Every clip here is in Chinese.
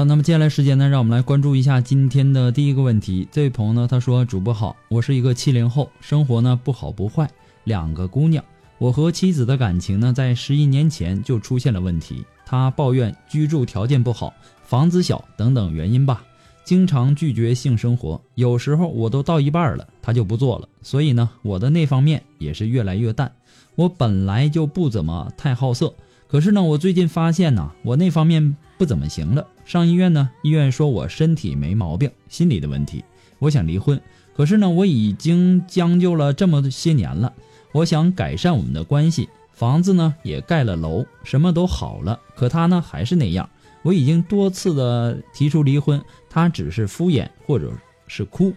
了，那么接下来时间呢，让我们来关注一下今天的第一个问题。这位朋友呢，他说：“主播好，我是一个七零后，生活呢不好不坏，两个姑娘。我和妻子的感情呢，在十一年前就出现了问题。她抱怨居住条件不好，房子小等等原因吧，经常拒绝性生活。有时候我都到一半了，她就不做了。所以呢，我的那方面也是越来越淡。我本来就不怎么太好色，可是呢，我最近发现呢，我那方面不怎么行了。”上医院呢，医院说我身体没毛病，心理的问题。我想离婚，可是呢，我已经将就了这么些年了，我想改善我们的关系，房子呢也盖了楼，什么都好了，可他呢还是那样。我已经多次的提出离婚，他只是敷衍或者是哭，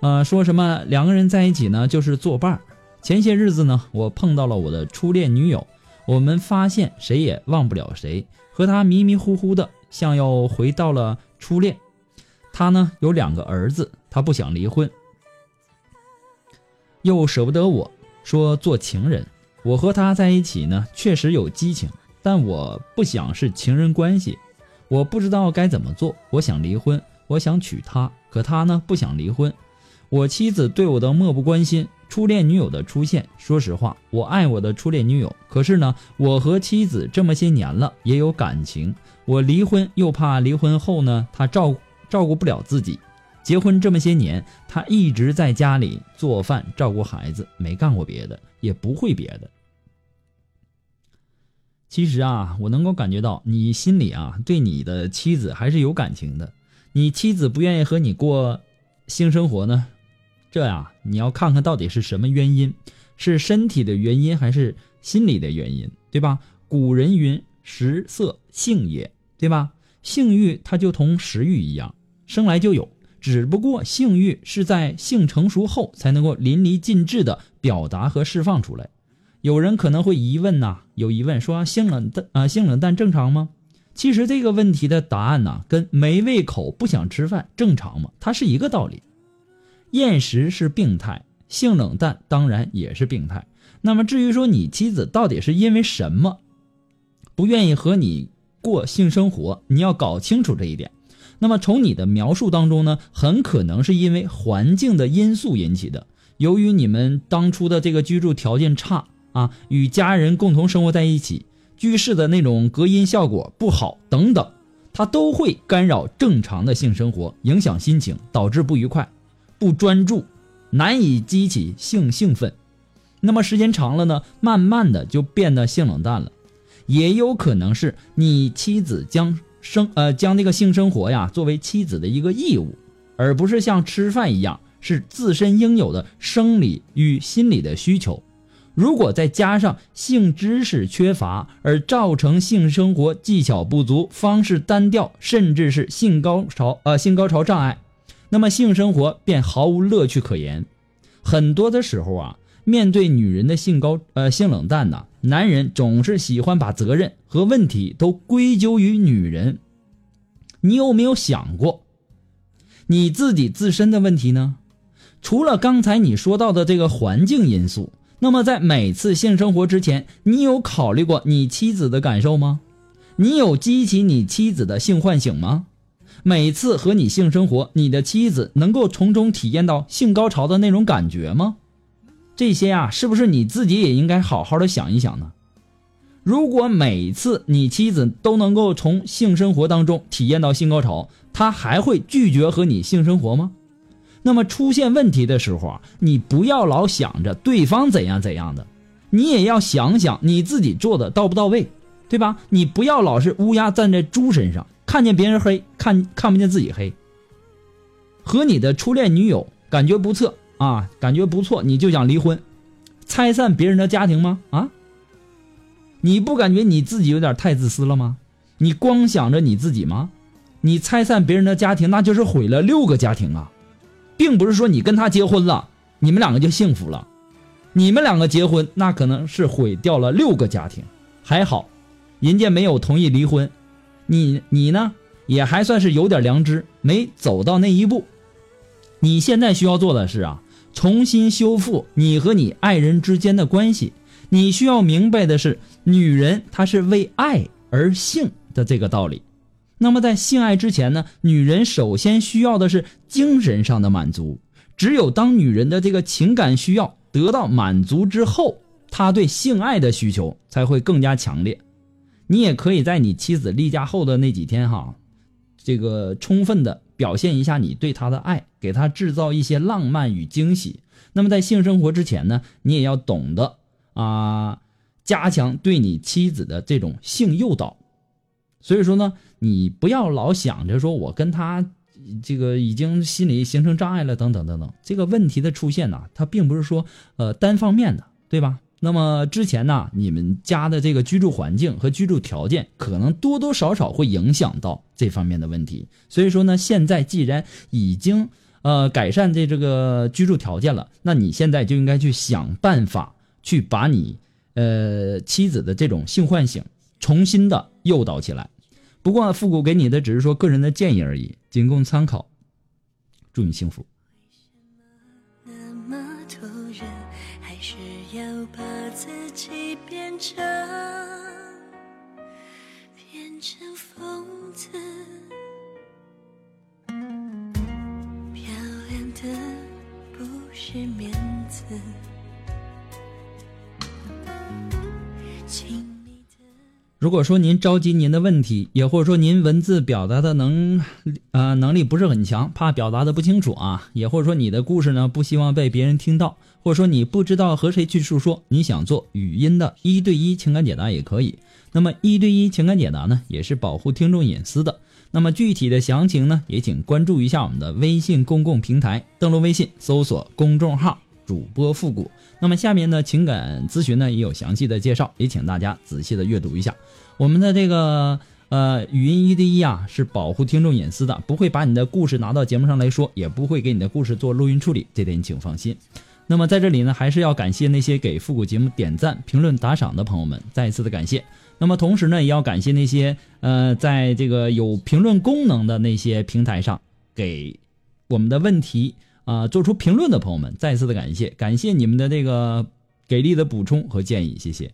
呃，说什么两个人在一起呢就是作伴。前些日子呢，我碰到了我的初恋女友，我们发现谁也忘不了谁，和他迷迷糊糊的。像又回到了初恋，他呢有两个儿子，他不想离婚，又舍不得我，说做情人。我和他在一起呢，确实有激情，但我不想是情人关系，我不知道该怎么做。我想离婚，我想娶她，可他呢不想离婚。我妻子对我的漠不关心。初恋女友的出现，说实话，我爱我的初恋女友。可是呢，我和妻子这么些年了，也有感情。我离婚又怕离婚后呢，他照照顾不了自己。结婚这么些年，他一直在家里做饭、照顾孩子，没干过别的，也不会别的。其实啊，我能够感觉到你心里啊，对你的妻子还是有感情的。你妻子不愿意和你过性生活呢？这呀，你要看看到底是什么原因，是身体的原因还是心理的原因，对吧？古人云：“食色性也”，对吧？性欲它就同食欲一样，生来就有，只不过性欲是在性成熟后才能够淋漓尽致的表达和释放出来。有人可能会疑问呐，有疑问说性冷淡啊，性冷淡正常吗？其实这个问题的答案呢，跟没胃口、不想吃饭正常吗？它是一个道理。厌食是病态，性冷淡当然也是病态。那么至于说你妻子到底是因为什么不愿意和你过性生活，你要搞清楚这一点。那么从你的描述当中呢，很可能是因为环境的因素引起的。由于你们当初的这个居住条件差啊，与家人共同生活在一起，居室的那种隔音效果不好等等，它都会干扰正常的性生活，影响心情，导致不愉快。不专注，难以激起性兴奋，那么时间长了呢，慢慢的就变得性冷淡了。也有可能是你妻子将生呃将这个性生活呀作为妻子的一个义务，而不是像吃饭一样是自身应有的生理与心理的需求。如果再加上性知识缺乏，而造成性生活技巧不足、方式单调，甚至是性高潮呃性高潮障碍。那么性生活便毫无乐趣可言。很多的时候啊，面对女人的性高呃性冷淡呐，男人总是喜欢把责任和问题都归咎于女人。你有没有想过，你自己自身的问题呢？除了刚才你说到的这个环境因素，那么在每次性生活之前，你有考虑过你妻子的感受吗？你有激起你妻子的性唤醒吗？每次和你性生活，你的妻子能够从中体验到性高潮的那种感觉吗？这些啊，是不是你自己也应该好好的想一想呢？如果每次你妻子都能够从性生活当中体验到性高潮，她还会拒绝和你性生活吗？那么出现问题的时候啊，你不要老想着对方怎样怎样的，你也要想想你自己做的到不到位，对吧？你不要老是乌鸦站在猪身上，看见别人黑，看看不见自己黑。和你的初恋女友感觉不错啊，感觉不错，你就想离婚，拆散别人的家庭吗？啊？你不感觉你自己有点太自私了吗？你光想着你自己吗？你拆散别人的家庭，那就是毁了六个家庭啊！并不是说你跟他结婚了，你们两个就幸福了。你们两个结婚，那可能是毁掉了六个家庭。还好，人家没有同意离婚，你你呢，也还算是有点良知，没走到那一步。你现在需要做的是啊，重新修复你和你爱人之间的关系。你需要明白的是，女人她是为爱而性的这个道理。那么在性爱之前呢，女人首先需要的是精神上的满足。只有当女人的这个情感需要得到满足之后，她对性爱的需求才会更加强烈。你也可以在你妻子例假后的那几天哈，这个充分的表现一下你对她的爱，给她制造一些浪漫与惊喜。那么在性生活之前呢，你也要懂得啊，加强对你妻子的这种性诱导。所以说呢，你不要老想着说我跟他这个已经心理形成障碍了，等等等等。这个问题的出现呢，它并不是说呃单方面的，对吧？那么之前呢，你们家的这个居住环境和居住条件，可能多多少少会影响到这方面的问题。所以说呢，现在既然已经呃改善这这个居住条件了，那你现在就应该去想办法去把你呃妻子的这种性唤醒重新的诱导起来。不过复古给你的只是说个人的建议而已，仅供参考。祝你幸福。变成变成疯子，漂亮的不是面子。如果说您着急您的问题，也或者说您文字表达的能呃能力不是很强，怕表达的不清楚啊，也或者说你的故事呢不希望被别人听到，或者说你不知道和谁去诉说，你想做语音的一对一情感解答也可以。那么一对一情感解答呢，也是保护听众隐私的。那么具体的详情呢，也请关注一下我们的微信公共平台，登录微信搜索公众号主播复古。那么下面呢，情感咨询呢也有详细的介绍，也请大家仔细的阅读一下。我们的这个呃语音一对一啊，是保护听众隐私的，不会把你的故事拿到节目上来说，也不会给你的故事做录音处理，这点请放心。那么在这里呢，还是要感谢那些给复古节目点赞、评论、打赏的朋友们，再一次的感谢。那么同时呢，也要感谢那些呃，在这个有评论功能的那些平台上给我们的问题啊、做出评论的朋友们，再次的感谢，感谢你们的这个给力的补充和建议，谢谢。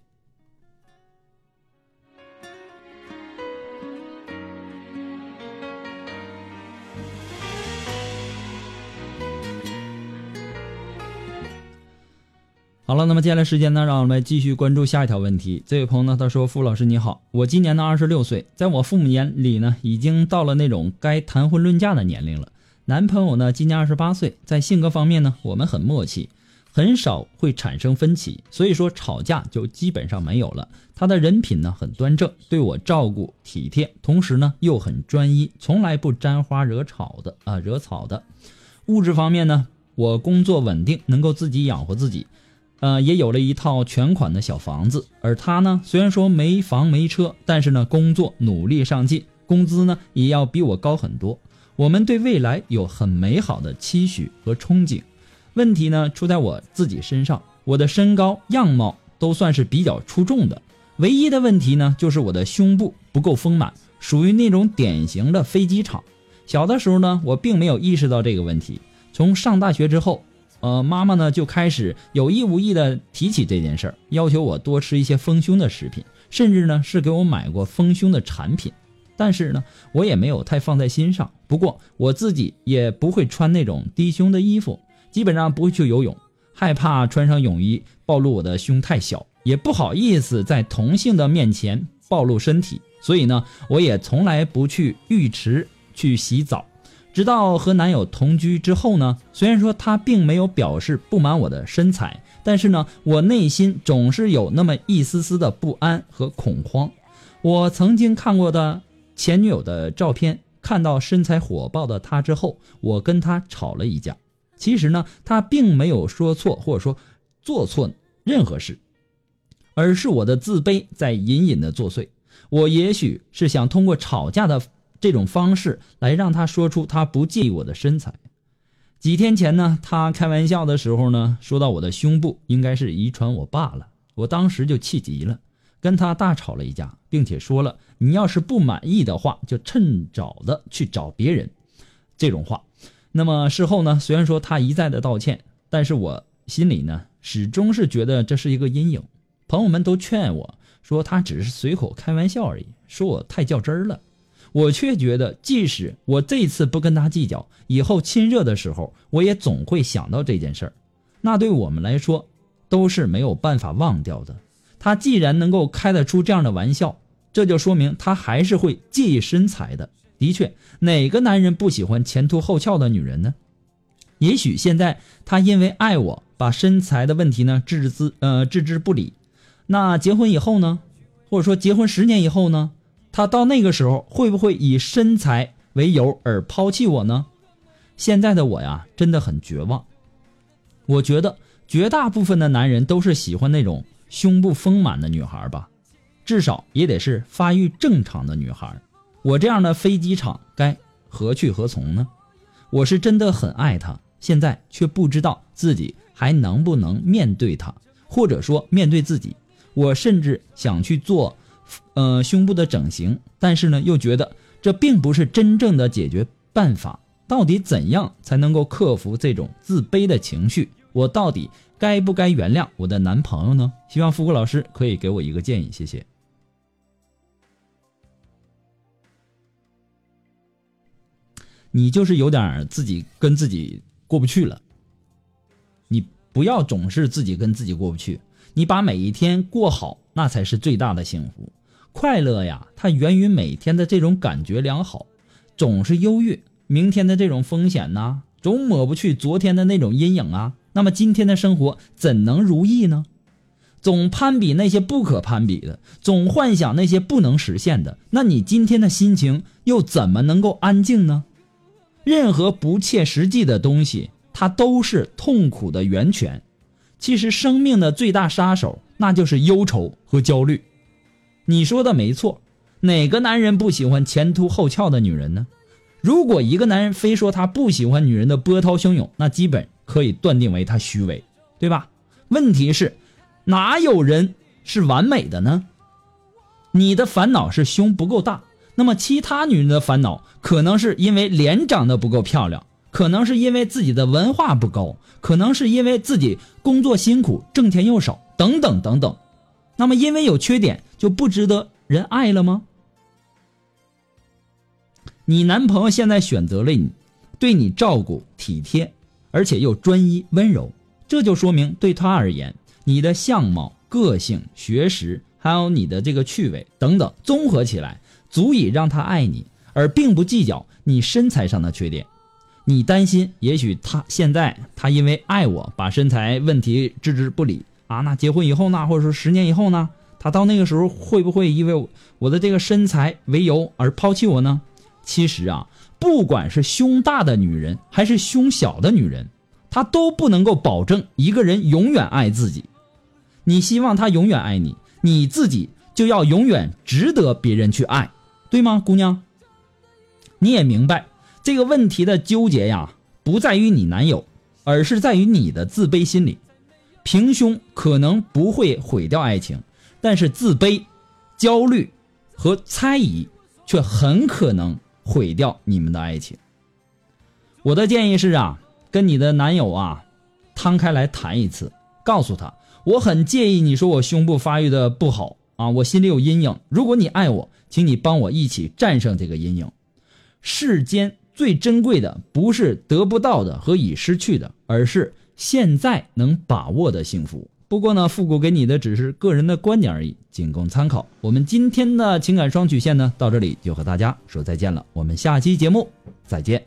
好了，那么接下来时间呢，让我们继续关注下一条问题。这位朋友呢，他说：“傅老师你好，我今年呢二十六岁，在我父母眼里呢，已经到了那种该谈婚论嫁的年龄了。男朋友呢今年二十八岁，在性格方面呢，我们很默契，很少会产生分歧，所以说吵架就基本上没有了。他的人品呢很端正，对我照顾体贴，同时呢又很专一，从来不沾花惹草的啊惹草的。物质方面呢，我工作稳定，能够自己养活自己。”呃，也有了一套全款的小房子，而他呢，虽然说没房没车，但是呢，工作努力上进，工资呢也要比我高很多。我们对未来有很美好的期许和憧憬。问题呢出在我自己身上，我的身高样貌都算是比较出众的，唯一的问题呢，就是我的胸部不够丰满，属于那种典型的飞机场。小的时候呢，我并没有意识到这个问题，从上大学之后。呃，妈妈呢就开始有意无意的提起这件事儿，要求我多吃一些丰胸的食品，甚至呢是给我买过丰胸的产品。但是呢，我也没有太放在心上。不过我自己也不会穿那种低胸的衣服，基本上不会去游泳，害怕穿上泳衣暴露我的胸太小，也不好意思在同性的面前暴露身体，所以呢，我也从来不去浴池去洗澡。直到和男友同居之后呢，虽然说他并没有表示不满我的身材，但是呢，我内心总是有那么一丝丝的不安和恐慌。我曾经看过的前女友的照片，看到身材火爆的她之后，我跟她吵了一架。其实呢，她并没有说错或者说做错任何事，而是我的自卑在隐隐的作祟。我也许是想通过吵架的。这种方式来让他说出他不介意我的身材。几天前呢，他开玩笑的时候呢，说到我的胸部应该是遗传我爸了，我当时就气急了，跟他大吵了一架，并且说了你要是不满意的话，就趁早的去找别人。这种话。那么事后呢，虽然说他一再的道歉，但是我心里呢，始终是觉得这是一个阴影。朋友们都劝我说他只是随口开玩笑而已，说我太较真儿了。我却觉得，即使我这次不跟他计较，以后亲热的时候，我也总会想到这件事儿。那对我们来说，都是没有办法忘掉的。他既然能够开得出这样的玩笑，这就说明他还是会介意身材的。的确，哪个男人不喜欢前凸后翘的女人呢？也许现在他因为爱我，把身材的问题呢置之呃置之不理。那结婚以后呢？或者说结婚十年以后呢？他到那个时候会不会以身材为由而抛弃我呢？现在的我呀，真的很绝望。我觉得绝大部分的男人都是喜欢那种胸部丰满的女孩吧，至少也得是发育正常的女孩。我这样的飞机场该何去何从呢？我是真的很爱她，现在却不知道自己还能不能面对她，或者说面对自己。我甚至想去做。呃，胸部的整形，但是呢，又觉得这并不是真正的解决办法。到底怎样才能够克服这种自卑的情绪？我到底该不该原谅我的男朋友呢？希望富贵老师可以给我一个建议，谢谢。你就是有点自己跟自己过不去了，你不要总是自己跟自己过不去，你把每一天过好，那才是最大的幸福。快乐呀，它源于每天的这种感觉良好。总是忧郁明天的这种风险呐，总抹不去昨天的那种阴影啊。那么今天的生活怎能如意呢？总攀比那些不可攀比的，总幻想那些不能实现的，那你今天的心情又怎么能够安静呢？任何不切实际的东西，它都是痛苦的源泉。其实生命的最大杀手，那就是忧愁和焦虑。你说的没错，哪个男人不喜欢前凸后翘的女人呢？如果一个男人非说他不喜欢女人的波涛汹涌，那基本可以断定为他虚伪，对吧？问题是，哪有人是完美的呢？你的烦恼是胸不够大，那么其他女人的烦恼可能是因为脸长得不够漂亮，可能是因为自己的文化不高，可能是因为自己工作辛苦，挣钱又少，等等等等。那么，因为有缺点就不值得人爱了吗？你男朋友现在选择了你，对你照顾体贴，而且又专一温柔，这就说明对他而言，你的相貌、个性、学识，还有你的这个趣味等等，综合起来，足以让他爱你，而并不计较你身材上的缺点。你担心，也许他现在他因为爱我，把身材问题置之不理。啊，那结婚以后呢，或者说十年以后呢，他到那个时候会不会因为我的这个身材为由而抛弃我呢？其实啊，不管是胸大的女人还是胸小的女人，她都不能够保证一个人永远爱自己。你希望他永远爱你，你自己就要永远值得别人去爱，对吗，姑娘？你也明白这个问题的纠结呀，不在于你男友，而是在于你的自卑心理。平胸可能不会毁掉爱情，但是自卑、焦虑和猜疑却很可能毁掉你们的爱情。我的建议是啊，跟你的男友啊，摊开来谈一次，告诉他我很介意你说我胸部发育的不好啊，我心里有阴影。如果你爱我，请你帮我一起战胜这个阴影。世间最珍贵的不是得不到的和已失去的，而是现在能把握的幸福。不过呢，复古给你的只是个人的观点而已，仅供参考。我们今天的情感双曲线呢，到这里就和大家说再见了。我们下期节目再见。